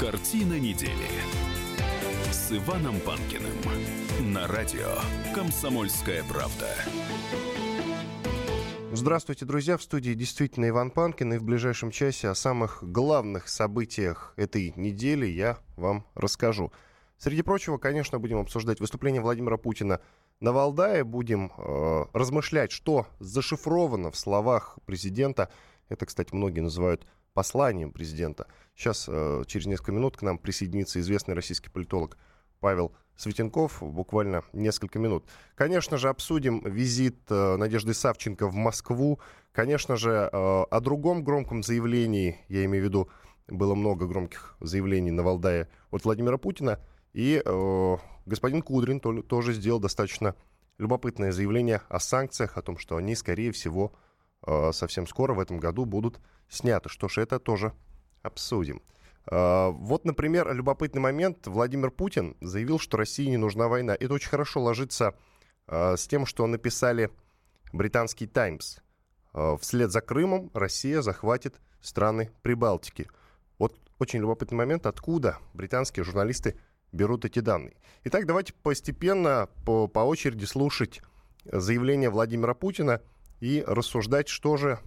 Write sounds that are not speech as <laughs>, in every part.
Картина недели с Иваном Панкиным на радио «Комсомольская правда». Здравствуйте, друзья. В студии действительно Иван Панкин. И в ближайшем часе о самых главных событиях этой недели я вам расскажу. Среди прочего, конечно, будем обсуждать выступление Владимира Путина на Валдае. Будем э, размышлять, что зашифровано в словах президента. Это, кстати, многие называют посланием президента. Сейчас, э, через несколько минут, к нам присоединится известный российский политолог Павел Светенков. Буквально несколько минут. Конечно же, обсудим визит э, Надежды Савченко в Москву. Конечно же, э, о другом громком заявлении, я имею в виду, было много громких заявлений на Валдае от Владимира Путина. И э, господин Кудрин то, тоже сделал достаточно любопытное заявление о санкциях, о том, что они, скорее всего, совсем скоро в этом году будут сняты. Что ж, это тоже обсудим. Uh, вот, например, любопытный момент. Владимир Путин заявил, что России не нужна война. Это очень хорошо ложится uh, с тем, что написали британский «Таймс». Вслед за Крымом Россия захватит страны Прибалтики. Вот очень любопытный момент, откуда британские журналисты берут эти данные. Итак, давайте постепенно, по, по очереди слушать заявление Владимира Путина и рассуждать, что же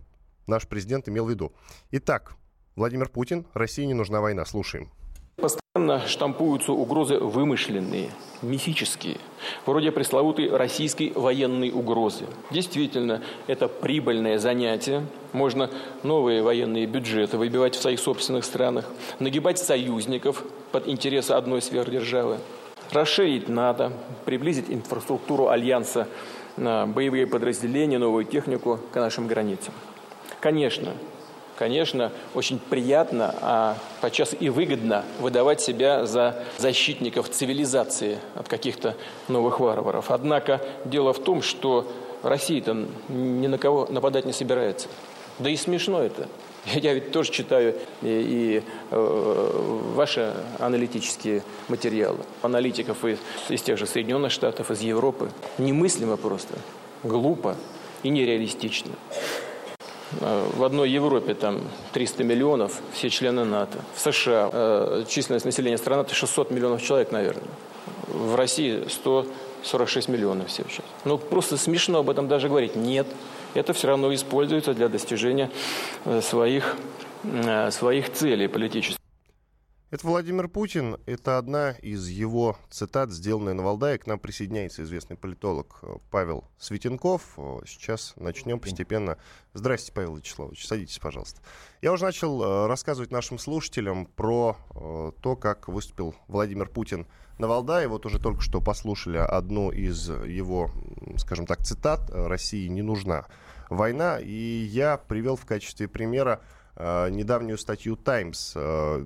наш президент имел в виду. Итак, Владимир Путин, России не нужна война. Слушаем. Постоянно штампуются угрозы вымышленные, мифические, вроде пресловутой российской военной угрозы. Действительно, это прибыльное занятие. Можно новые военные бюджеты выбивать в своих собственных странах, нагибать союзников под интересы одной сверхдержавы, расширить НАТО, приблизить инфраструктуру Альянса боевые подразделения, новую технику к нашим границам. Конечно, конечно, очень приятно, а подчас и выгодно выдавать себя за защитников цивилизации от каких-то новых варваров. Однако дело в том, что Россия-то ни на кого нападать не собирается. Да и смешно это. <laughs> Я ведь тоже читаю и, и э, ваши аналитические материалы, аналитиков из, из тех же Соединенных Штатов, из Европы. Немыслимо просто, глупо и нереалистично. В одной Европе там 300 миллионов, все члены НАТО. В США э, численность населения страны 600 миллионов человек, наверное. В России 146 миллионов всего сейчас. Ну, просто смешно об этом даже говорить. Нет, это все равно используется для достижения э, своих, э, своих целей политических. Это Владимир Путин. Это одна из его цитат, сделанная на Валдае. К нам присоединяется известный политолог э, Павел Светенков. Э, сейчас начнем постепенно. Здрасте, Павел Вячеславович. Садитесь, пожалуйста. Я уже начал э, рассказывать нашим слушателям про то, как выступил Владимир Путин на Валдае. Вот уже только что послушали одну из его, скажем так, цитат. «России не нужна война». И я привел в качестве примера недавнюю статью «Таймс» э,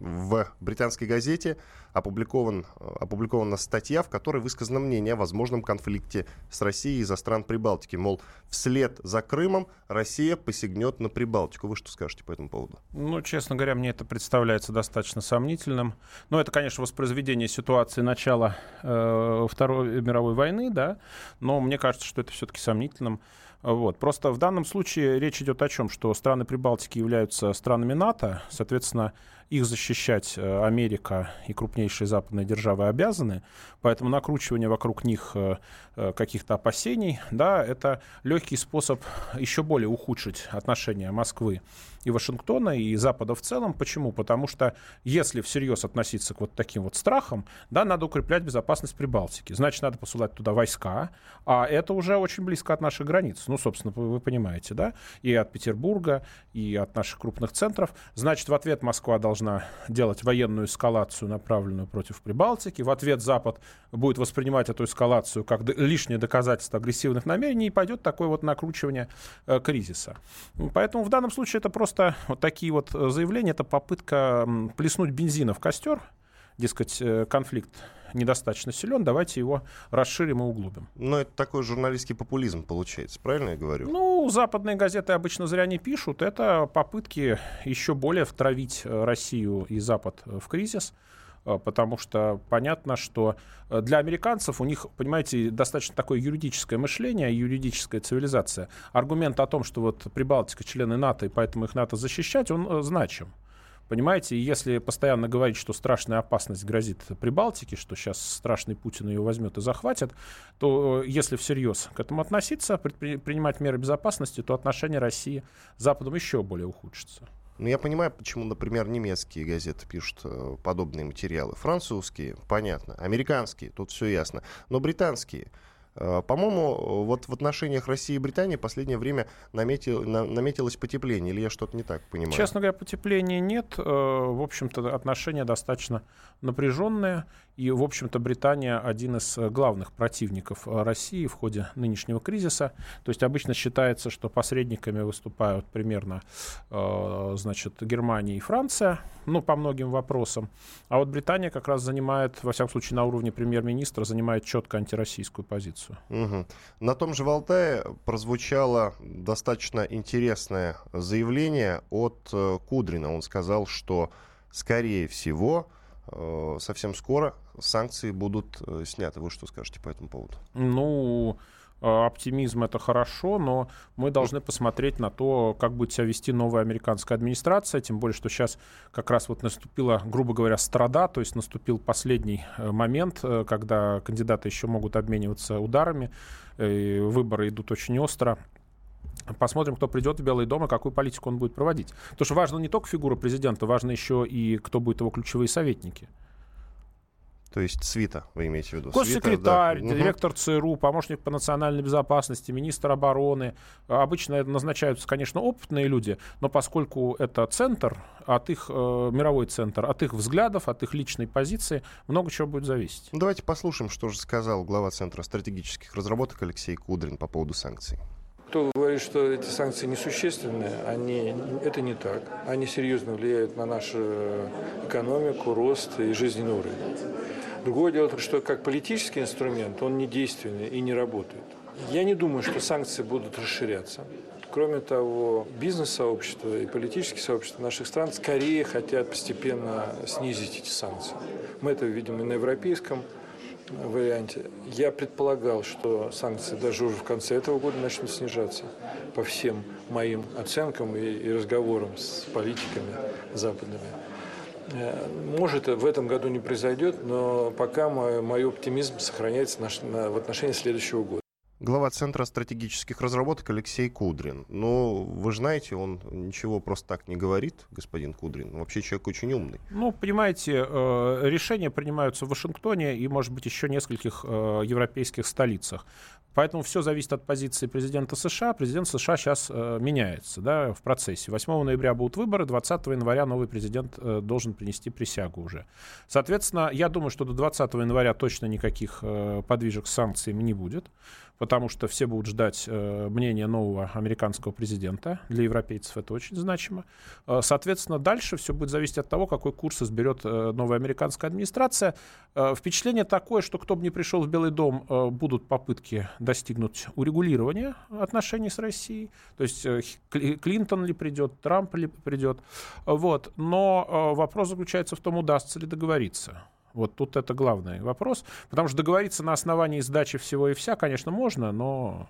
в британской газете опубликован, опубликована статья, в которой высказано мнение о возможном конфликте с Россией из-за стран Прибалтики. Мол, вслед за Крымом Россия посягнет на Прибалтику. Вы что скажете по этому поводу? Ну, честно говоря, мне это представляется достаточно сомнительным. Но это, конечно, воспроизведение ситуации начала э, Второй мировой войны, да, но мне кажется, что это все-таки сомнительным. Вот. Просто в данном случае речь идет о чем? Что страны Прибалтики являются странами НАТО, соответственно, их защищать э, Америка и крупнейшие западные державы обязаны, поэтому накручивание вокруг них э, э, каких-то опасений, да, это легкий способ еще более ухудшить отношения Москвы и Вашингтона, и Запада в целом. Почему? Потому что если всерьез относиться к вот таким вот страхам, да, надо укреплять безопасность Прибалтики. Значит, надо посылать туда войска, а это уже очень близко от наших границ. Ну, собственно, вы понимаете, да, и от Петербурга, и от наших крупных центров. Значит, в ответ Москва должна должна делать военную эскалацию, направленную против Прибалтики. В ответ Запад будет воспринимать эту эскалацию как лишнее доказательство агрессивных намерений, и пойдет такое вот накручивание э, кризиса. Поэтому в данном случае это просто вот такие вот э, заявления, это попытка плеснуть бензина в костер, дескать, э, конфликт недостаточно силен, давайте его расширим и углубим. Но это такой журналистский популизм получается, правильно я говорю? Ну, западные газеты обычно зря не пишут. Это попытки еще более втравить э, Россию и Запад в кризис э, потому что понятно, что э, для американцев у них, понимаете, достаточно такое юридическое мышление, юридическая цивилизация. Аргумент о том, что вот Прибалтика члены НАТО, и поэтому их НАТО защищать, он значим. Понимаете, если постоянно говорить, что страшная опасность грозит Прибалтике, что сейчас страшный Путин ее возьмет и захватит, то если всерьез к этому относиться, принимать меры безопасности, то отношения России с Западом еще более ухудшатся. Ну, я понимаю, почему, например, немецкие газеты пишут э, подобные материалы. Французские, понятно. Американские, тут все ясно. Но британские – Э, по-моему, вот в отношениях России и Британии в последнее время наметил, на, наметилось потепление, или я что-то не так понимаю? Честно говоря, потепления нет. Э, в общем-то, отношения достаточно напряженные. И, в общем-то, Британия один из э, главных противников России в ходе нынешнего кризиса. То есть обычно считается, что посредниками выступают примерно значит, Германия и Франция, ну, по многим вопросам. А вот Британия как раз занимает, во всяком случае, на уровне премьер-министра, занимает четко антироссийскую позицию. Угу. На том же Валтае прозвучало достаточно интересное заявление от э, Кудрина. Он сказал, что, скорее всего, э, совсем скоро санкции будут э, сняты. Вы что скажете по этому поводу? Ну, Э, оптимизм это хорошо, но мы должны посмотреть на то, как будет себя вести новая американская администрация, тем более, что сейчас как раз вот наступила, грубо говоря, страда, то есть наступил последний э, момент, когда кандидаты еще могут обмениваться ударами, выборы идут очень остро. Посмотрим, кто придет в Белый дом и какую политику он будет проводить. Потому что важно не только фигура президента, важно еще и кто будет его ключевые советники. То есть СВИТа, вы имеете в виду? Госсекретарь, СВИТа, да. директор ЦРУ, помощник по национальной безопасности, министр обороны. Обычно назначаются, конечно, опытные люди, но поскольку это центр, от их, э, мировой центр, от их взглядов, от их личной позиции, много чего будет зависеть. Давайте послушаем, что же сказал глава Центра стратегических разработок Алексей Кудрин по поводу санкций. Кто говорит, что эти санкции несущественные, они, это не так. Они серьезно влияют на нашу экономику, рост и жизненный уровень. Другое дело, что как политический инструмент он не действенный и не работает. Я не думаю, что санкции будут расширяться. Кроме того, бизнес-сообщество и политические сообщества наших стран скорее хотят постепенно снизить эти санкции. Мы это видим и на европейском варианте. Я предполагал, что санкции даже уже в конце этого года начнут снижаться по всем моим оценкам и, разговорам с политиками западными. Э, может, в этом году не произойдет, но пока мой, мой оптимизм сохраняется на, на, в отношении следующего года. Глава Центра стратегических разработок Алексей Кудрин. Ну, вы знаете, он ничего просто так не говорит, господин Кудрин. Вообще человек очень умный. Ну, понимаете, э, решения принимаются в Вашингтоне и, может быть, еще нескольких э, европейских столицах. Поэтому все зависит от позиции президента США. Президент США сейчас э, меняется да, в процессе. 8 ноября будут выборы, 20 января новый президент э, должен принести присягу уже. Соответственно, я думаю, что до 20 января точно никаких э, подвижек с санкциями не будет потому что все будут ждать э, мнения нового американского президента. Для европейцев это очень значимо. Э, соответственно, дальше все будет зависеть от того, какой курс изберет э, новая американская администрация. Э, впечатление такое, что кто бы ни пришел в Белый дом, э, будут попытки достигнуть урегулирования отношений с Россией. То есть э, Клинтон ли придет, Трамп ли придет. Вот. Но э, вопрос заключается в том, удастся ли договориться. Вот тут это главный вопрос. Потому что договориться на основании сдачи всего и вся, конечно, можно, но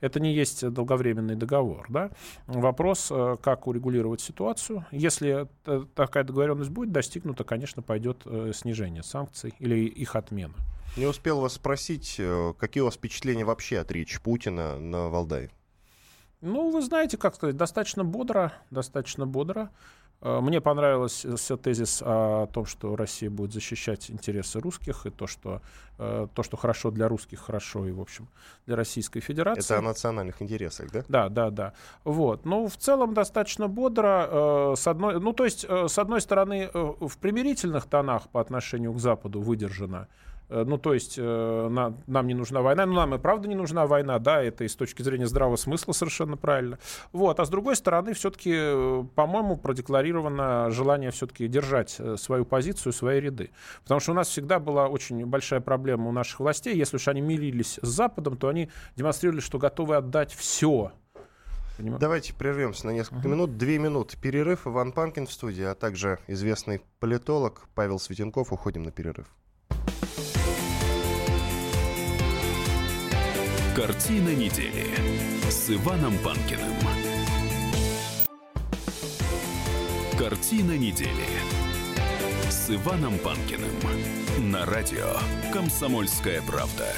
это не есть долговременный договор. Да? Вопрос, э, как урегулировать ситуацию. Если такая договоренность будет достигнута, конечно, пойдет э, снижение санкций или их отмена. Не успел вас спросить, э, какие у вас впечатления вообще от речи Путина на Валдае? Ну, вы знаете, как сказать, достаточно бодро, достаточно бодро. Э, мне понравился все тезис о том, что Россия будет защищать интересы русских, и то, что, э, то, что хорошо для русских, хорошо и, в общем, для Российской Федерации. Это о национальных интересах, да? Да, да, да. Вот. Ну, в целом достаточно бодро. Э, с одной, ну, то есть, с одной стороны, в примирительных тонах по отношению к Западу выдержано Э, ну, то есть э, на, нам не нужна война. Ну, нам и правда не нужна война, да, это и с точки зрения здравого смысла совершенно правильно. Вот. А с другой стороны, все-таки, э, по-моему, продекларировано желание все-таки держать свою позицию, свои ряды. Потому что у нас всегда была очень большая проблема у наших властей. Если уж они мирились с Западом, то они демонстрировали, что готовы отдать все Понимаю. Давайте прервемся на несколько uh-huh. минут. Две минуты перерыв. Иван Панкин в студии, а также известный политолог Павел Светенков. Уходим на перерыв. Картина недели с Иваном Панкиным. Картина недели с Иваном Панкиным на радио «Комсомольская правда»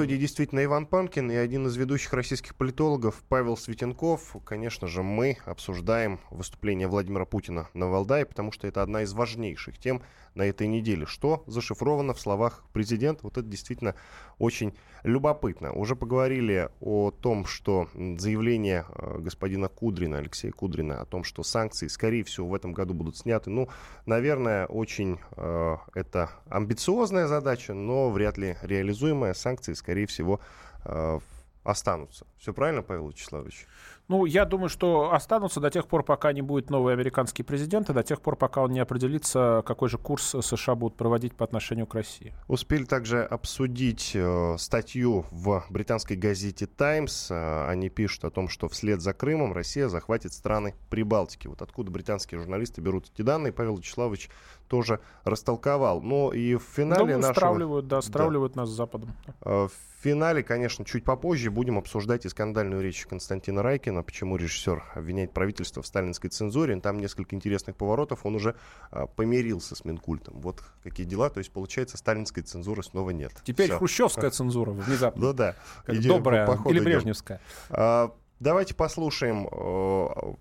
студии действительно Иван Панкин и один из ведущих российских политологов Павел Светенков. Конечно же, мы обсуждаем выступление Владимира Путина на Валдае, потому что это одна из важнейших тем на этой неделе. Что зашифровано в словах президента? Вот это действительно очень любопытно. Уже поговорили о том, что заявление э, господина Кудрина, Алексея Кудрина, о том, что санкции, скорее всего, в этом году будут сняты. Ну, наверное, очень э, это амбициозная задача, но вряд ли реализуемая. Санкции, скорее всего, э, останутся. Все правильно, Павел Вячеславович? Ну, я думаю, что останутся до тех пор, пока не будет новый американский президент, и до тех пор, пока он не определится, какой же курс США будут проводить по отношению к России. Успели также обсудить э, статью в британской газете «Таймс». Э, они пишут о том, что вслед за Крымом Россия захватит страны Прибалтики. Вот откуда британские журналисты берут эти данные, Павел Вячеславович тоже растолковал. Но и в финале ну, нашего... Стравливают, да, стравливают да. нас с Западом. Э, в финале, конечно, чуть попозже будем обсуждать и скандальную речь Константина Райкина, почему режиссер обвиняет правительство в сталинской цензуре. Там несколько интересных поворотов. Он уже а, помирился с Минкультом. Вот какие дела. То есть, получается, сталинской цензуры снова нет. Теперь Все. хрущевская цензура внезапно. Ну да. Как добрая или брежневская. А, давайте послушаем а,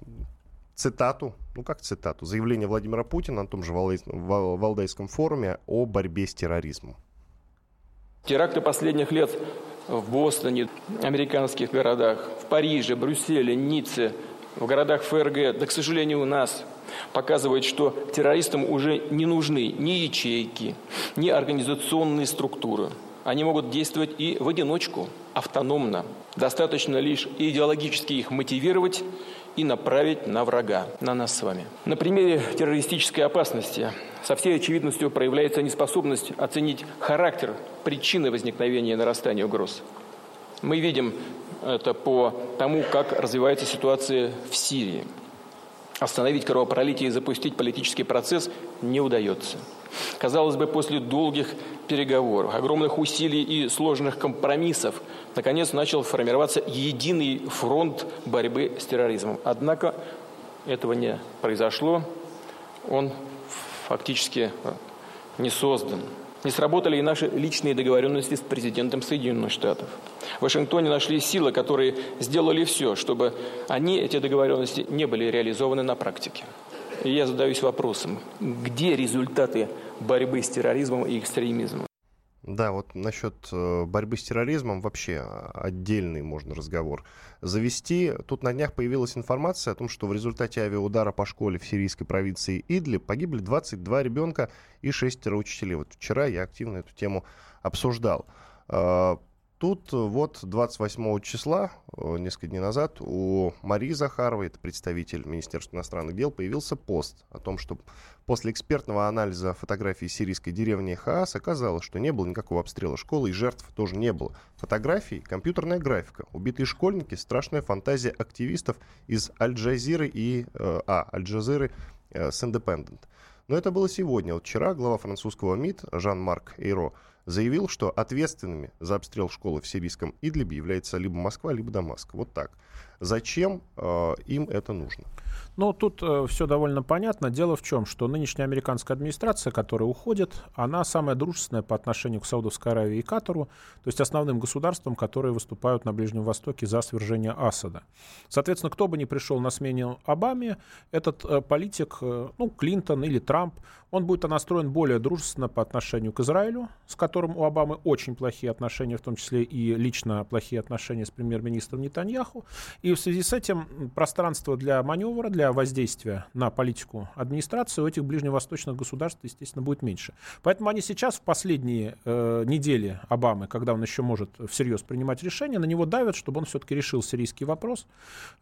цитату, ну как цитату, заявление Владимира Путина на том же Валдайском форуме о борьбе с терроризмом. Теракты последних лет в Бостоне, американских городах, в Париже, Брюсселе, Ницце, в городах ФРГ, да, к сожалению, у нас показывают, что террористам уже не нужны ни ячейки, ни организационные структуры. Они могут действовать и в одиночку, автономно. Достаточно лишь идеологически их мотивировать и направить на врага, на нас с вами. На примере террористической опасности со всей очевидностью проявляется неспособность оценить характер, причины возникновения и нарастания угроз. Мы видим это по тому, как развивается ситуация в Сирии. Остановить кровопролитие и запустить политический процесс не удается. Казалось бы, после долгих переговоров, огромных усилий и сложных компромиссов, наконец начал формироваться единый фронт борьбы с терроризмом. Однако этого не произошло. Он фактически не создан. Не сработали и наши личные договоренности с президентом Соединенных Штатов. В Вашингтоне нашли силы, которые сделали все, чтобы они, эти договоренности, не были реализованы на практике. Я задаюсь вопросом, где результаты борьбы с терроризмом и экстремизмом? Да, вот насчет э, борьбы с терроризмом вообще отдельный можно разговор завести. Тут на днях появилась информация о том, что в результате авиаудара по школе в сирийской провинции Идлиб погибли 22 ребенка и шестеро учителей. Вот вчера я активно эту тему обсуждал. Тут вот 28 числа, э, несколько дней назад, у Марии Захаровой, это представитель Министерства иностранных дел, появился пост о том, что после экспертного анализа фотографий сирийской деревни Хаас оказалось, что не было никакого обстрела школы и жертв тоже не было. Фотографии, компьютерная графика, убитые школьники, страшная фантазия активистов из Аль-Джазиры и... Э, а, Аль-Джазиры э, с Independent. Но это было сегодня. Вот вчера глава французского МИД Жан-Марк Эйро заявил, что ответственными за обстрел школы в сирийском Идлибе является либо Москва, либо Дамаск. Вот так. Зачем э, им это нужно? Ну, тут э, все довольно понятно. Дело в чем, что нынешняя американская администрация, которая уходит, она самая дружественная по отношению к Саудовской Аравии и Катару, то есть основным государствам, которые выступают на Ближнем Востоке за свержение Асада. Соответственно, кто бы ни пришел на смену Обаме, этот э, политик, э, ну, Клинтон или Трамп, он будет настроен более дружественно по отношению к Израилю, с которым у Обамы очень плохие отношения, в том числе и лично плохие отношения с премьер-министром Нетаньяху. И в связи с этим пространство для маневра, для воздействия на политику администрации у этих ближневосточных государств, естественно, будет меньше. Поэтому они сейчас в последние э, недели Обамы, когда он еще может всерьез принимать решения, на него давят, чтобы он все-таки решил сирийский вопрос.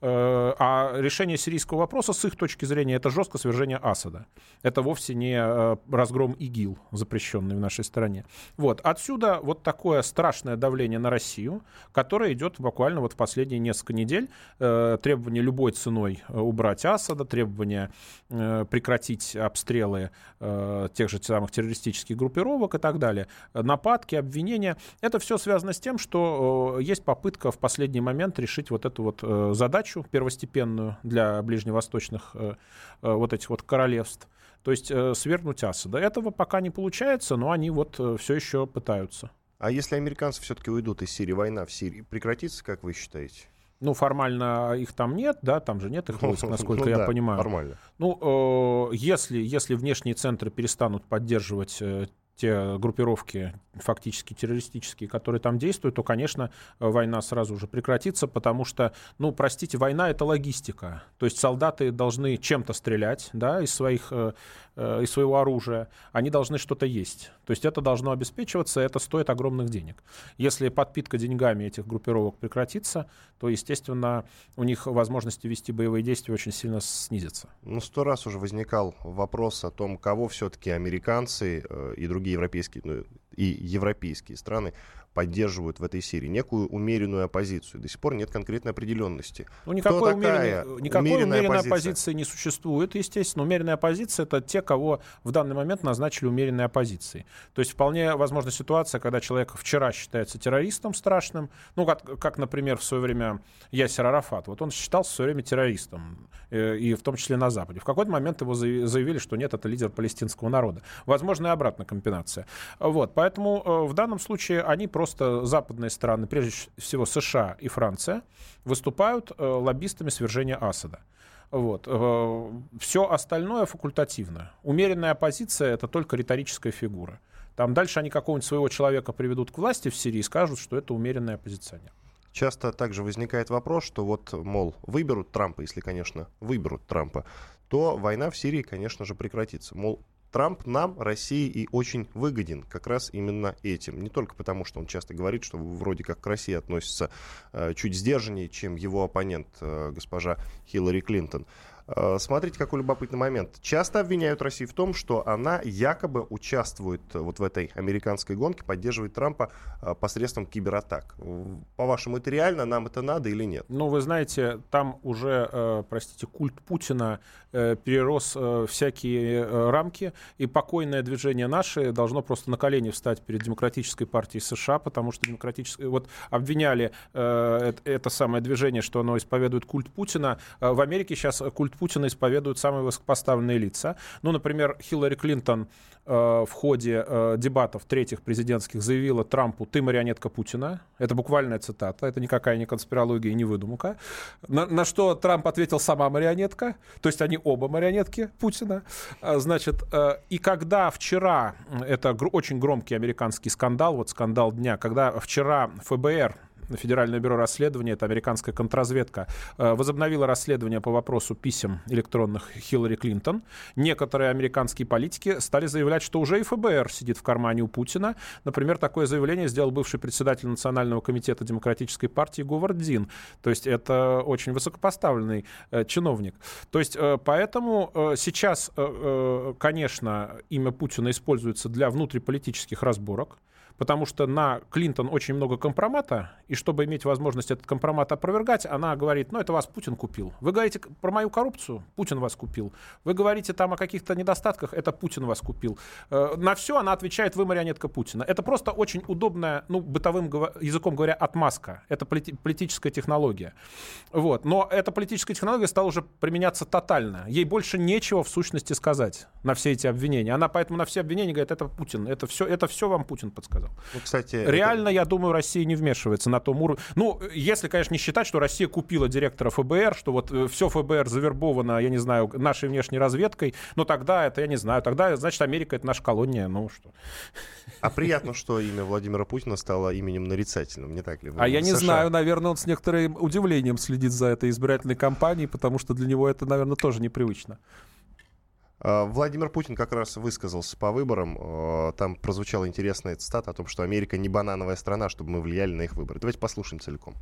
Э, а решение сирийского вопроса, с их точки зрения, это жесткое свержение Асада. Это вовсе не Э, разгром ИГИЛ, запрещенный в нашей стране. Вот. Отсюда вот такое страшное давление на Россию, которое идет буквально вот в последние несколько недель. Э, требование любой ценой э, убрать Асада, требование э, прекратить обстрелы э, тех же самых террористических группировок и так далее, нападки, обвинения. Это все связано с тем, что э, есть попытка в последний момент решить вот эту вот э, задачу первостепенную для ближневосточных э, э, вот этих вот королевств. То есть э, свергнуть Асада. Этого пока не получается, но они вот э, все еще пытаются. А если американцы все-таки уйдут из Сирии, война в Сирии прекратится, как вы считаете? Ну, формально их там нет, да, там же нет их <laughs> войск, насколько ну, я да, понимаю. Нормально. Ну, э, если, если внешние центры перестанут поддерживать э, те группировки фактически террористические, которые там действуют, то, конечно, война сразу же прекратится, потому что, ну, простите, война — это логистика. То есть солдаты должны чем-то стрелять, да, из, своих, э, э, из своего оружия. Они должны что-то есть. То есть это должно обеспечиваться, это стоит огромных денег. Если подпитка деньгами этих группировок прекратится, то, естественно, у них возможности вести боевые действия очень сильно снизятся. Ну, сто раз уже возникал вопрос о том, кого все-таки американцы э, и другие европейские, ну, и европейские страны поддерживают в этой Сирии некую умеренную оппозицию. До сих пор нет конкретной определенности. Ну, никакой, Кто такая никакой умеренной оппозиция? оппозиции не существует, естественно. Умеренная оппозиция — это те, кого в данный момент назначили умеренной оппозицией. То есть вполне возможна ситуация, когда человек вчера считается террористом страшным, ну, как, как например, в свое время Ясер Арафат. Вот он считался в свое время террористом, э, и в том числе на Западе. В какой-то момент его заяв- заявили, что нет, это лидер палестинского народа. Возможно, и обратная комбинация. Вот, поэтому э, в данном случае они просто, западные страны, прежде всего США и Франция, выступают э, лоббистами свержения Асада. Вот. Все остальное факультативно. Умеренная оппозиция — это только риторическая фигура. Там дальше они какого-нибудь своего человека приведут к власти в Сирии и скажут, что это умеренный оппозиционер. Часто также возникает вопрос, что вот, мол, выберут Трампа, если, конечно, выберут Трампа, то война в Сирии, конечно же, прекратится. Мол, Трамп нам, России, и очень выгоден как раз именно этим. Не только потому, что он часто говорит, что вроде как к России относится э, чуть сдержаннее, чем его оппонент, э, госпожа Хиллари Клинтон. Э, Смотрите, какой любопытный момент. Часто обвиняют Россию в том, что она якобы участвует вот в этой американской гонке, поддерживает Трампа э, посредством кибератак. По-вашему, это реально? Нам это надо или нет? Ну, вы знаете, там уже, э, простите, культ Путина перерос всякие рамки, и покойное движение наше должно просто на колени встать перед Демократической партией США, потому что демократическое... Вот обвиняли это, самое движение, что оно исповедует культ Путина. В Америке сейчас культ Путина исповедуют самые высокопоставленные лица. Ну, например, Хиллари Клинтон э, в ходе э, дебатов третьих президентских заявила Трампу «ты марионетка Путина». Это буквальная цитата, это никакая не конспирология и не выдумка. На, на что Трамп ответил «сама марионетка», то есть они оба марионетки Путина. А, Значит, э, и когда вчера, это гр- очень громкий американский скандал, вот скандал дня, когда вчера ФБР Федеральное бюро расследования, это американская контрразведка, э, возобновила расследование по вопросу писем электронных Хиллари Клинтон. Некоторые американские политики стали заявлять, что уже и ФБР сидит в кармане у Путина. Например, такое заявление сделал бывший председатель Национального комитета Демократической партии Говард Дин. То есть это очень высокопоставленный э, чиновник. То есть э, поэтому сейчас, конечно, имя Путина используется для внутриполитических разборок потому что на Клинтон очень много компромата, и чтобы иметь возможность этот компромат опровергать, она говорит, ну, это вас Путин купил. Вы говорите про мою коррупцию? Путин вас купил. Вы говорите там о каких-то недостатках? Это Путин вас купил. Э, На все она отвечает, вы марионетка Путина. Это просто очень удобная, ну, бытовым языком говоря, отмазка. Это полити- политическая технология. Вот. Но эта политическая технология стала уже применяться тотально. Ей больше нечего в сущности сказать на все эти обвинения. Она поэтому на все обвинения говорит, это Путин, это все, это все вам Путин подсказал. Ну, кстати, это- Реально, я думаю, Россия не вмешивается на том уровне. Ну, если, конечно, не считать, что Россия купила директора ФБР, что вот все ФБР завербовано, я не знаю, нашей внешней разведкой, ну тогда это, я не знаю, тогда, значит, Америка это наша колония, ну что. А приятно, что имя Владимира Путина стало именем нарицательным, не так ли? А я не США. знаю, наверное, он с некоторым удивлением следит за этой избирательной кампанией, потому что для него это, наверное, тоже непривычно. А, Владимир Путин как раз высказался по выборам. А, Там прозвучала интересная цитата о том, что Америка не банановая страна, чтобы мы влияли на их выборы. Давайте послушаем целиком.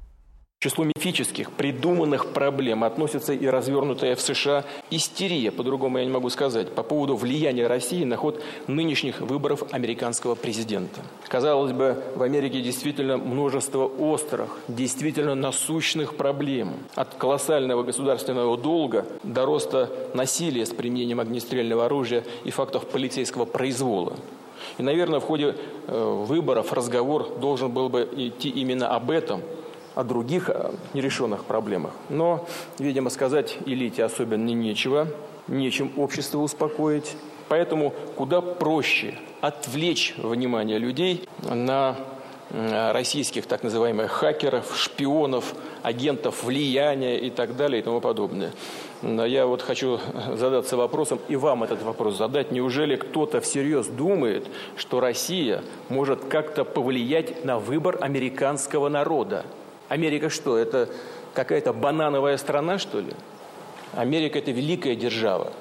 Числу мифических, придуманных проблем относится и развернутая в США истерия, по-другому я не могу сказать, по поводу влияния России на ход нынешних выборов американского президента. Казалось бы, в Америке действительно множество острых, действительно насущных проблем. От колоссального государственного долга до роста насилия с применением огнестрельного оружия и фактов полицейского произвола. И, наверное, в ходе э, выборов разговор должен был бы идти именно об этом – о других нерешенных проблемах. Но, видимо, сказать элите особенно нечего, нечем общество успокоить. Поэтому куда проще отвлечь внимание людей на э, российских так называемых хакеров, шпионов, агентов влияния и так далее и тому подобное. Я вот хочу задаться вопросом и вам этот вопрос задать. Неужели кто-то всерьез думает, что Россия может как-то повлиять на выбор американского народа? Америка что, это какая-то банановая страна, что ли? Америка – это великая держава.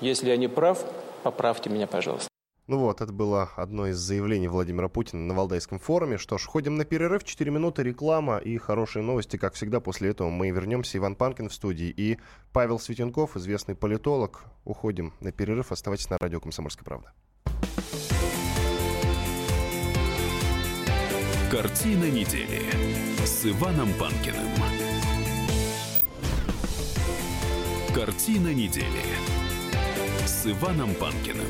Если я не прав, поправьте меня, пожалуйста. Ну вот, это было одно из заявлений Владимира Путина на Валдайском форуме. Что ж, ходим на перерыв, 4 минуты, реклама и хорошие новости. Как всегда, после этого мы вернемся. Иван Панкин в студии и Павел Светенков, известный политолог. Уходим на перерыв. Оставайтесь на радио «Комсомольская правда». Картина недели с Иваном Панкиным. Картина недели с Иваном Панкиным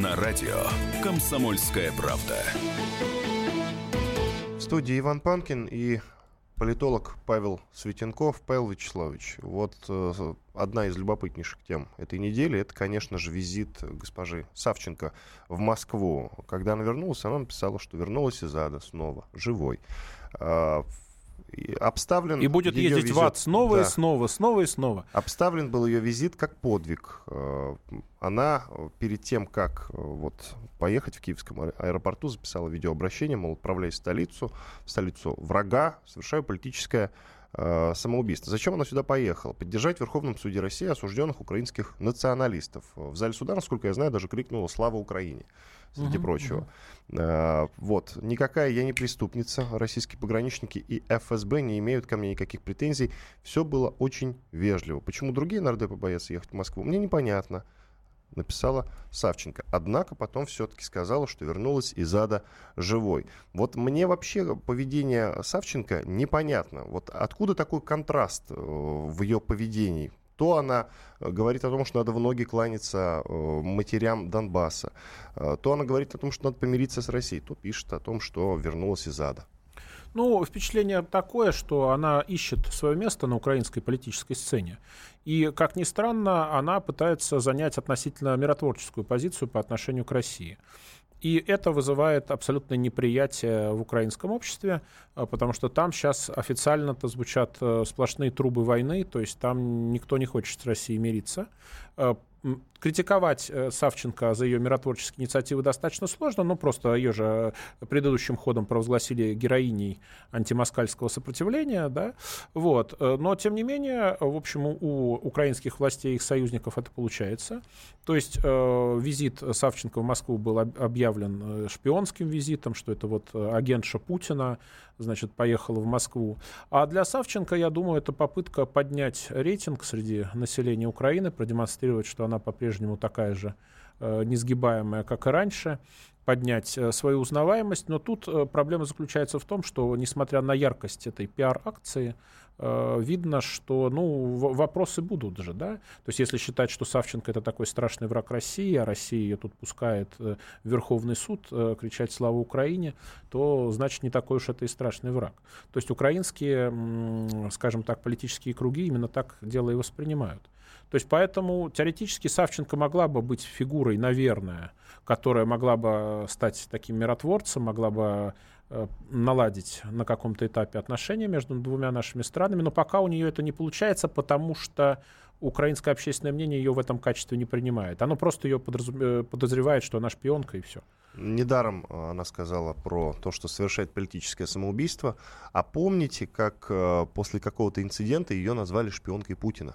на радио «Комсомольская правда». В студии Иван Панкин и политолог Павел Светенков. Павел Вячеславович, вот э, одна из любопытнейших тем этой недели, это, конечно же, визит госпожи Савченко в Москву. Когда она вернулась, она написала, что вернулась из ада снова, живой. Э, обставлен и будет ездить визит, в ад снова да, и снова, снова и снова. Обставлен был ее визит как подвиг. Э, она перед тем, как э, вот поехать в Киевском аэропорту, записала видеообращение, мол, отправляясь в столицу, в столицу врага, совершаю политическое э, самоубийство. Зачем она сюда поехала? Поддержать в Верховном суде России осужденных украинских националистов. В зале суда, насколько я знаю, даже крикнула «Слава Украине!» среди угу, прочего. Угу. А, вот. Никакая я не преступница. Российские пограничники и ФСБ не имеют ко мне никаких претензий. Все было очень вежливо. Почему другие нардепы боятся ехать в Москву, мне непонятно написала Савченко. Однако потом все-таки сказала, что вернулась из ада живой. Вот мне вообще поведение Савченко непонятно. Вот откуда такой контраст э, в ее поведении? То она э, говорит о том, что надо в ноги кланяться э, матерям Донбасса, то она говорит о том, что надо помириться с Россией, то пишет о том, что вернулась из ада. Ну, впечатление такое, что она ищет свое место на украинской политической сцене. И, как ни странно, она пытается занять относительно миротворческую позицию по отношению к России. И это вызывает абсолютное неприятие в украинском обществе, а, потому что там сейчас официально-то звучат э, сплошные трубы войны, то есть там никто не хочет с Россией мириться. Критиковать э, Савченко за ее миротворческие инициативы достаточно сложно, но просто ее же предыдущим ходом провозгласили героиней антимоскальского сопротивления, да, вот. Э, но, тем не менее, в общем, у украинских властей и их союзников это получается. То есть э, визит Савченко в Москву был объявлен шпионским визитом, что это вот агентша Путина, значит, поехала в Москву. А для Савченко, я думаю, это попытка поднять рейтинг среди населения Украины, продемонстрировать, что она по-прежнему такая же э, несгибаемая, как и раньше, поднять э, свою узнаваемость. Но тут э, проблема заключается в том, что, несмотря на яркость этой пиар-акции, видно, что ну, вопросы будут же, да. То есть если считать, что Савченко это такой страшный враг России, а Россия ее тут пускает э, в Верховный суд э, кричать «Слава Украине», то значит не такой уж это и страшный враг. То есть украинские, скажем так, политические круги именно так дело и воспринимают. То есть поэтому теоретически Савченко могла бы быть фигурой, наверное, которая могла бы стать таким миротворцем, могла бы Э, наладить на каком-то этапе отношения между двумя нашими странами, но пока у нее это не получается, потому что украинское общественное мнение ее в этом качестве не принимает. Оно просто ее э, подозревает, что она шпионка и все. Недаром э, она сказала про то, что совершает политическое самоубийство. А помните, как после какого-то инцидента ее назвали шпионкой Путина?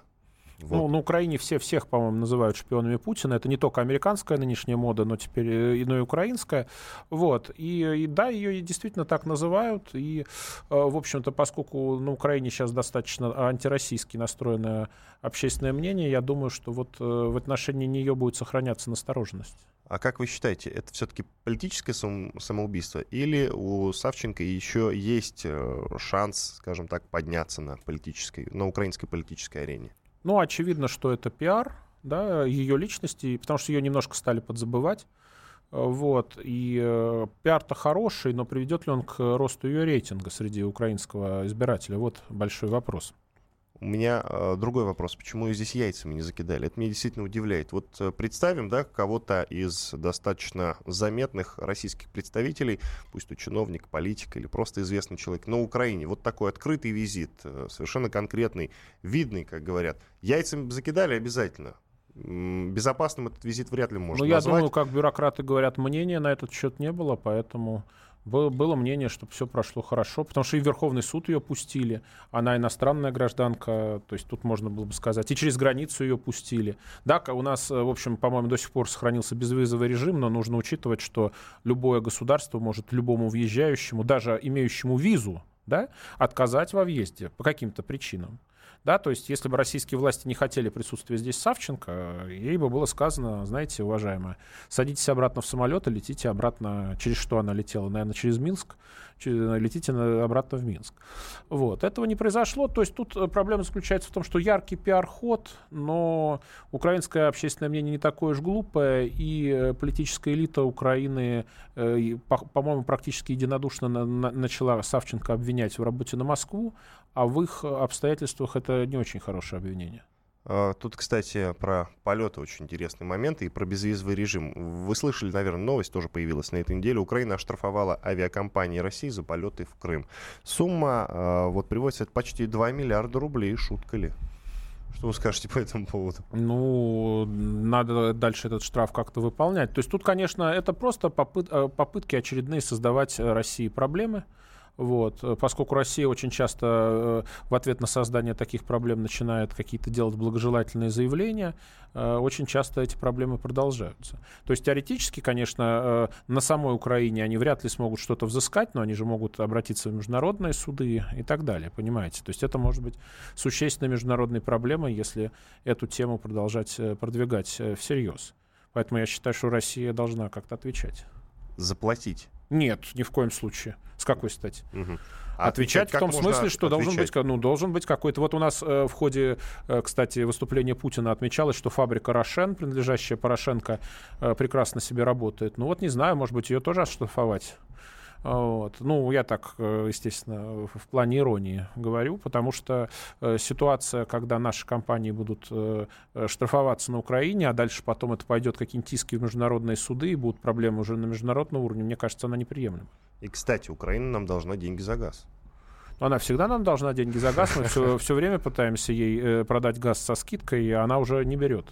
Вот. Ну, на Украине все всех, по-моему, называют шпионами Путина. Это не только американская нынешняя мода, но теперь э, но и украинская. Вот. И, и да, ее действительно так называют. И, э, в общем-то, поскольку на Украине сейчас достаточно антироссийски настроенное общественное мнение, я думаю, что вот э, в отношении нее будет сохраняться настороженность. А как вы считаете, это все-таки политическое самоубийство или у Савченко еще есть шанс, скажем так, подняться на политической, на украинской политической арене? Ну, очевидно, что это пиар да, ее личности, потому что ее немножко стали подзабывать. Вот. И э, пиар-то хороший, но приведет ли он к росту ее рейтинга среди украинского избирателя? Вот большой вопрос. У меня э, другой вопрос. Почему ее здесь яйцами не закидали? Это меня действительно удивляет. Вот э, представим, да, кого-то из достаточно заметных российских представителей, пусть то чиновник, политик или просто известный человек, на Украине. Вот такой открытый визит, э, совершенно конкретный, видный, как говорят. Яйцами закидали обязательно. Безопасным этот визит вряд ли можно Ну, я назвать. думаю, как бюрократы говорят, мнения на этот счет не было, поэтому было мнение, что все прошло хорошо, потому что и Верховный суд ее пустили, она иностранная гражданка, то есть тут можно было бы сказать, и через границу ее пустили. Да, у нас, э, в общем, по-моему, до сих пор сохранился безвизовый режим, но нужно учитывать, что любое государство может любому въезжающему, даже имеющему визу, да, отказать во въезде по каким-то причинам. Да, то есть, если бы российские власти не хотели присутствия здесь Савченко, ей бы было сказано, знаете, уважаемая, садитесь обратно в самолет и летите обратно, через что она летела, наверное, через Минск, летите обратно в Минск. Вот. Этого не произошло. То есть тут э, проблема заключается в том, что яркий пиар-ход, но украинское общественное мнение не такое уж глупое, и э, политическая элита Украины, э, по-моему, практически единодушно начала Савченко обвинять в работе на Москву, а в их обстоятельствах это не очень хорошее обвинение. А, тут, кстати, про полеты очень интересный момент и про безвизовый режим. Вы слышали, наверное, новость тоже появилась на этой неделе. Украина оштрафовала авиакомпании России за полеты в Крым. Сумма а, вот приводится почти 2 миллиарда рублей. Шутка ли? Что вы скажете по этому поводу? Ну, надо дальше этот штраф как-то выполнять. То есть тут, конечно, это просто попыт, э, попытки очередные создавать России проблемы. Вот, э, поскольку Россия очень часто э, в ответ на создание таких проблем начинает какие-то делать благожелательные заявления, э, очень часто эти проблемы продолжаются. То есть теоретически, конечно, на самой Украине они вряд ли смогут что-то взыскать, но они же могут обратиться в международные суды и так далее, понимаете? То есть это может быть существенной международной проблемой, если эту тему продолжать продвигать всерьез. Поэтому я считаю, что Россия должна как-то отвечать. Заплатить нет, ни в коем случае. С какой стати? Угу. А отвечать, в том смысле, что должен быть, ну, должен быть какой-то... Вот у нас э, в ходе, э, кстати, выступления Путина отмечалось, что фабрика «Рошен», принадлежащая Порошенко, э, прекрасно себе работает. Ну вот не знаю, может быть, ее тоже оштрафовать. Вот. Ну, я так, э, естественно, в плане иронии говорю, потому что э, ситуация, когда наши компании будут э, штрафоваться на Украине, а дальше потом это пойдет какие-нибудь иски в международные суды, и будут проблемы уже на международном уровне, мне кажется, она неприемлема. И, кстати, Украина нам должна деньги за газ. Она всегда нам должна деньги за газ. Мы все, все время пытаемся ей продать газ со скидкой, и она уже не берет.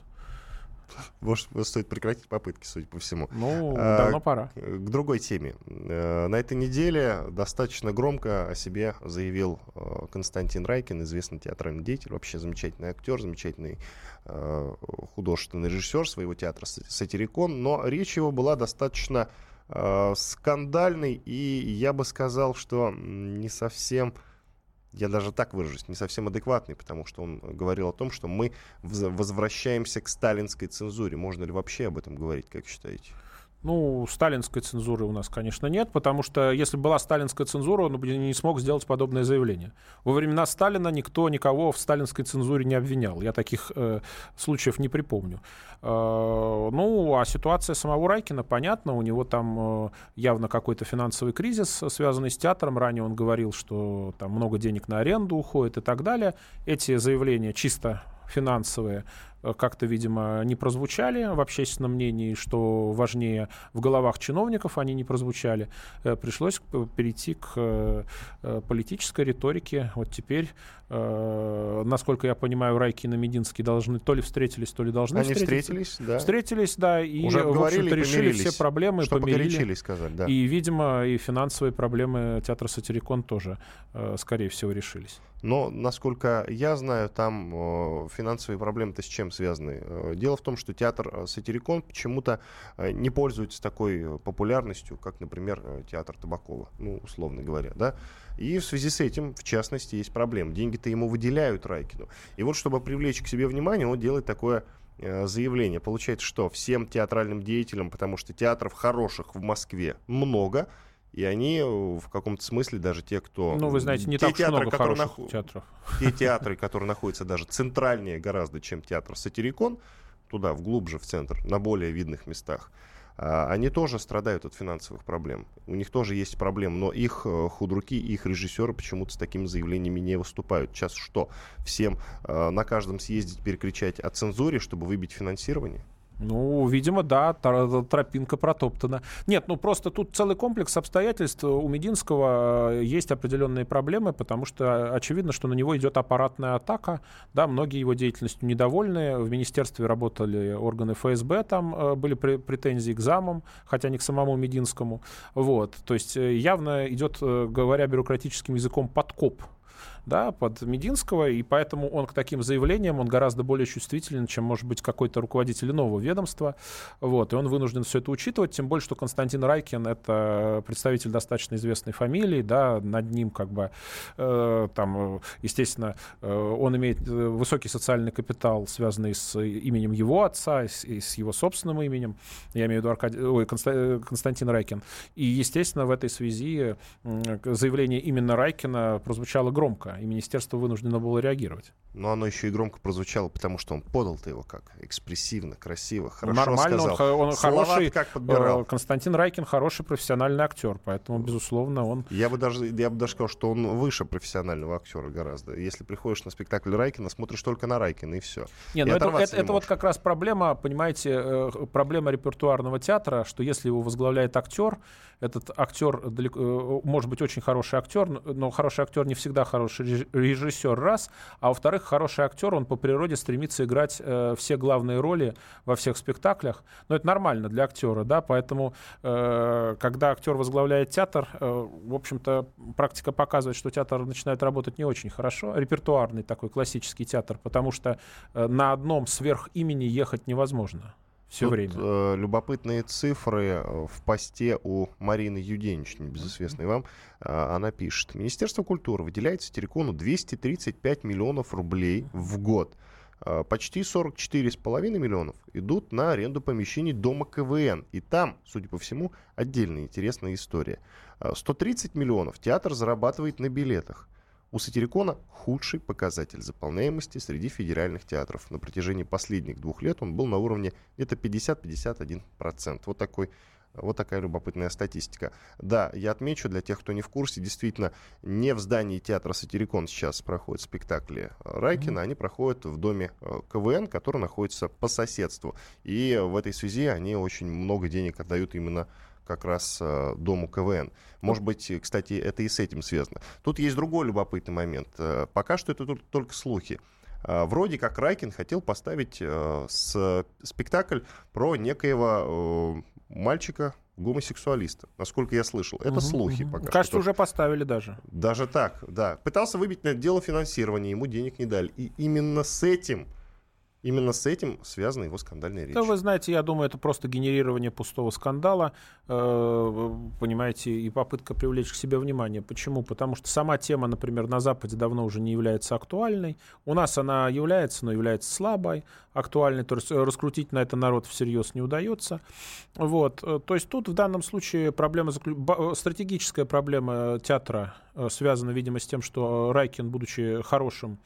Может, стоит прекратить попытки, судя по всему. Ну, а, давно пора. К другой теме. Э, на этой неделе достаточно громко о себе заявил э, Константин Райкин, известный театральный деятель, вообще замечательный актер, замечательный э, художественный режиссер своего театра «Сатирикон», но речь его была достаточно скандальной, и я бы сказал, что не совсем я даже так выражусь, не совсем адекватный, потому что он говорил о том, что мы возвращаемся к сталинской цензуре. Можно ли вообще об этом говорить, как считаете? Ну, сталинской цензуры у нас, конечно, нет, потому что если была сталинская цензура, он бы не смог сделать подобное заявление. Во времена Сталина никто никого в сталинской цензуре не обвинял. Я таких э, случаев не припомню. Э, ну, а ситуация самого Райкина понятна. У него там э, явно какой-то финансовый кризис, связанный с театром. Ранее он говорил, что там много денег на аренду уходит и так далее. Эти заявления чисто финансовые как-то, видимо, не прозвучали в общественном мнении, что важнее в головах чиновников они не прозвучали. Э, пришлось перейти к политической риторике. Вот теперь, насколько я понимаю, Райкин и Мединский должны то ли встретились, то ли должны они встретиться. встретились, да. Встретились, да, и, Уже в общем-то, решили все проблемы, что помирили. сказать, да. И, видимо, и финансовые проблемы театра «Сатирикон» тоже, скорее всего, решились. Но, насколько я знаю, там э, финансовые проблемы-то с чем связаны? Э, дело в том, что театр э, «Сатирикон» почему-то э, не пользуется такой популярностью, как, например, театр Табакова, ну, условно говоря, да? И в связи с этим, в частности, есть проблема. Деньги-то ему выделяют Райкину. И вот, чтобы привлечь к себе внимание, он делает такое заявление. Получается, что всем театральным деятелям, потому что театров хороших в Москве много, и они э, в каком-то смысле даже те, кто... Ну, вы знаете, не те так театры, много хороших нах... театров. Те театры, которые находятся даже центральнее гораздо, чем театр «Сатирикон», туда, вглубже, в центр, на более видных местах, а, они тоже страдают от финансовых проблем. У них тоже есть проблемы, но их э, худруки, их режиссеры почему-то с такими заявлениями не выступают. Сейчас что, всем э, на каждом съезде перекричать о цензуре, чтобы выбить финансирование? Ну, видимо, да, тропинка протоптана. Нет, ну просто тут целый комплекс обстоятельств. У Мединского э, есть определенные проблемы, потому что очевидно, что на него идет аппаратная атака. Да, многие его деятельностью недовольны. В министерстве работали органы ФСБ, там э, были претензии к замам, хотя не к самому Мединскому. Вот, то есть э, явно идет, говоря бюрократическим языком, подкоп да, под Мединского, и поэтому он к таким заявлениям, он гораздо более чувствителен, чем, может быть, какой-то руководитель нового ведомства, вот, и он вынужден все это учитывать, тем более, что Константин Райкин — это представитель достаточно известной фамилии, да, над ним, как бы, э, там, естественно, э, он имеет э, высокий социальный капитал, связанный с именем его отца и с, и с его собственным именем, я имею в виду Аркадий, ой, Конста, Константин Райкин, и, естественно, в этой связи заявление именно Райкина прозвучало громко, и министерство вынуждено было реагировать. Но оно еще и громко прозвучало, потому что он подал-то его как экспрессивно, красиво, хорошо Нормально, сказал. он, он хороший, как подбирал. Э, Константин Райкин хороший профессиональный актер, поэтому, безусловно, он... Я бы даже, я бы даже сказал, что он выше профессионального актера гораздо. Если приходишь на спектакль Райкина, смотришь только на Райкина, и все. Не, ну это, это, это вот как раз проблема, понимаете, э, проблема репертуарного театра, что если его возглавляет актер, этот актер далеко, э, может быть очень хороший актер, но хороший актер не всегда хороший режиссер, раз, а во-вторых, хороший актер, он по природе стремится играть э, все главные роли во всех спектаклях. Но это нормально для актера, да, поэтому э, когда актер возглавляет театр, э, в общем-то, практика показывает, что театр начинает работать не очень хорошо, репертуарный такой классический театр, потому что э, на одном сверх имени ехать невозможно все Тут, время. Э, любопытные цифры э, в посте у Марины Юденич, небезызвестной вам. Э, она пишет. Министерство культуры выделяет Сатирикону 235 миллионов рублей в год. Э, почти 44,5 миллионов идут на аренду помещений Дома КВН. И там, судя по всему, отдельная интересная история. 130 э, миллионов театр зарабатывает на билетах. У Сатирикона худший показатель заполняемости среди федеральных театров. На протяжении последних двух лет он был на уровне где-то 50-51%. Вот такой вот такая любопытная статистика. Да, я отмечу для тех, кто не в курсе, действительно, не в здании театра «Сатирикон» сейчас проходят спектакли Райкина, mm-hmm. они проходят в доме э, КВН, который находится по соседству. И в этой связи они очень много денег отдают именно как раз э, дому КВН. Может быть, кстати, это и с этим связано. Тут есть другой любопытный момент. Э, пока что это только слухи. Э, вроде как Райкин хотел поставить с, спектакль про некоего мальчика, гомосексуалиста, насколько я слышал. Это угу, слухи угу. пока Кажется, что. уже поставили даже. Даже так, да. Пытался выбить на это дело финансирования, ему денег не дали. И именно с этим Именно с этим связана его скандальная речь. Да, вы знаете, я думаю, это просто генерирование пустого скандала, э, понимаете, и попытка привлечь к себе внимание. Почему? Потому что сама тема, например, на Западе давно уже не является актуальной. У нас она является, но является слабой, актуальной. То есть раскрутить на это народ всерьез не удается. Вот. Э, то есть тут в данном случае проблема, стратегическая проблема театра э, связана, видимо, с тем, что Райкин, будучи хорошим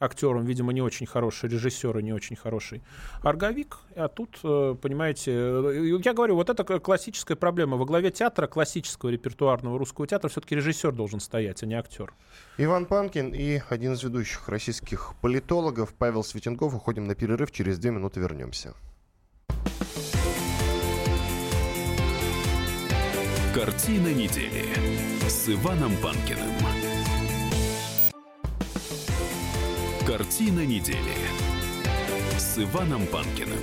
актером, видимо, не очень хороший режиссер и не очень хороший орговик. А тут, э, понимаете, э, я говорю, вот это классическая проблема. Во главе театра, классического репертуарного русского театра, все-таки режиссер должен стоять, а не актер. Иван Панкин и один из ведущих российских политологов Павел Светенков. Уходим на перерыв, через две минуты вернемся. Картина недели с Иваном Панкиным. Картина недели с Иваном Панкиным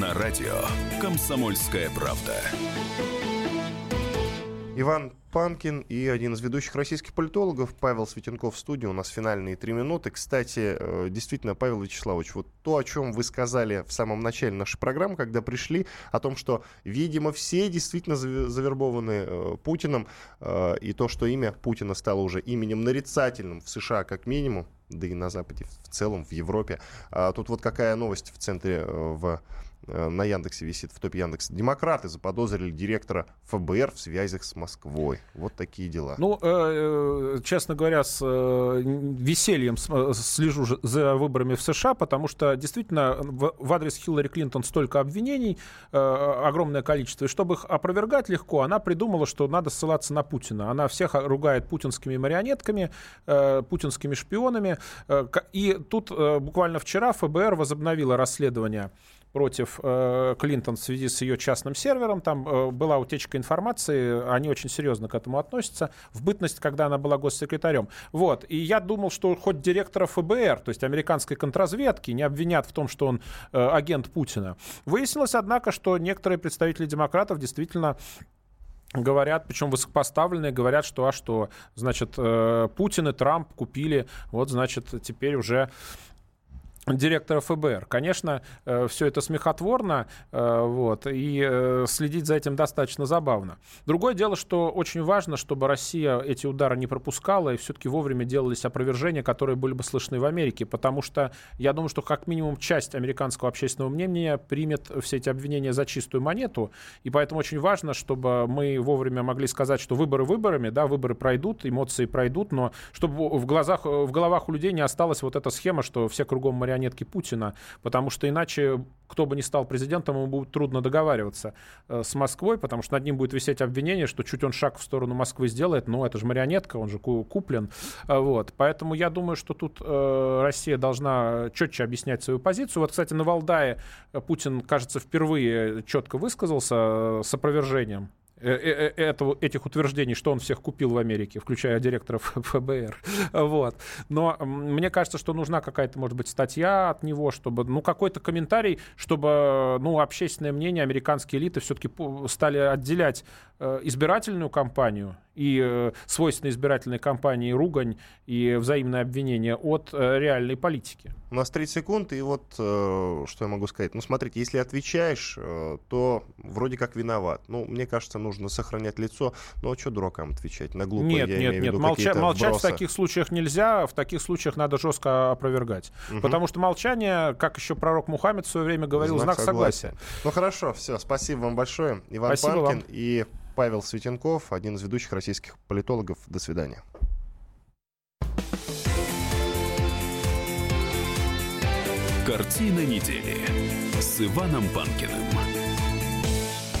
на радио «Комсомольская правда». Иван Панкин и один из ведущих российских политологов Павел Светенков в студии. У нас финальные три минуты. Кстати, э, действительно, Павел Вячеславович, вот то, о чем вы сказали в самом начале нашей программы, когда пришли, о том, что, видимо, все действительно завербованы э, Путиным, э, и то, что имя Путина стало уже именем нарицательным в США как минимум, да и на Западе в целом, в Европе. А тут вот какая новость в центре в Э, на Яндексе висит, в топе Яндекса. Демократы заподозрили директора ФБР в связях с Москвой. Вот такие дела. Ну, э, э честно говоря, с э, весельем э, слежу за выборами в США, потому что действительно в, адрес Хиллари Клинтон столько обвинений, э, огромное количество. И чтобы их опровергать легко, она придумала, что надо ссылаться на Путина. Она всех ругает путинскими марионетками, э, путинскими шпионами. Э, и тут э, буквально вчера ФБР возобновило расследование против э, Клинтон в связи с ее частным сервером. Там э, была утечка информации, они очень серьезно к этому относятся. В бытность, когда она была госсекретарем. Вот. И я думал, что хоть директора ФБР, то есть американской контрразведки, не обвинят в том, что он э, агент Путина. Выяснилось, однако, что некоторые представители демократов действительно говорят, причем высокопоставленные, говорят, что, а что, значит, э, Путин и Трамп купили, вот, значит, теперь уже директора ФБР. Конечно, э, все это смехотворно, э, вот, и э, следить за этим достаточно забавно. Другое дело, что очень важно, чтобы Россия эти удары не пропускала, и все-таки вовремя делались опровержения, которые были бы слышны в Америке, потому что я думаю, что как минимум часть американского общественного мнения примет все эти обвинения за чистую монету, и поэтому очень важно, чтобы мы вовремя могли сказать, что выборы выборами, да, выборы пройдут, эмоции пройдут, но чтобы в глазах, в головах у людей не осталась вот эта схема, что все кругом марионетки марионетки Путина, потому что иначе, кто бы ни стал президентом, ему будет трудно договариваться э, с Москвой, потому что над ним будет висеть обвинение, что чуть он шаг в сторону Москвы сделает, ну, это же марионетка, он же куплен. Э, вот. Поэтому я думаю, что тут э, Россия должна четче объяснять свою позицию. Вот, кстати, на Валдае Путин, кажется, впервые четко высказался с опровержением этого, этих утверждений, что он всех купил в Америке, включая директоров <laughs> ФБР. Вот. Но мне кажется, что нужна какая-то, может быть, статья от него, чтобы, ну, какой-то комментарий, чтобы, ну, общественное мнение, американские элиты все-таки стали отделять избирательную кампанию и э, свойственной избирательной кампании ругань и взаимное обвинение от э, реальной политики. У нас 30 секунд, и вот э, что я могу сказать. Ну, смотрите, если отвечаешь, э, то вроде как виноват. Ну, мне кажется, нужно сохранять лицо. Ну, а что дуракам отвечать? На глупые, нет, я нет, имею нет, в молча- молчать в таких случаях нельзя, в таких случаях надо жестко опровергать. Угу. Потому что молчание, как еще пророк Мухаммед в свое время говорил, знак, знак согласия. согласия. Ну, хорошо, все, спасибо вам большое. Иван Спасибо Панкин вам. и Павел Светенков, один из ведущих российских политологов. До свидания. Картина недели с Иваном Панкиным.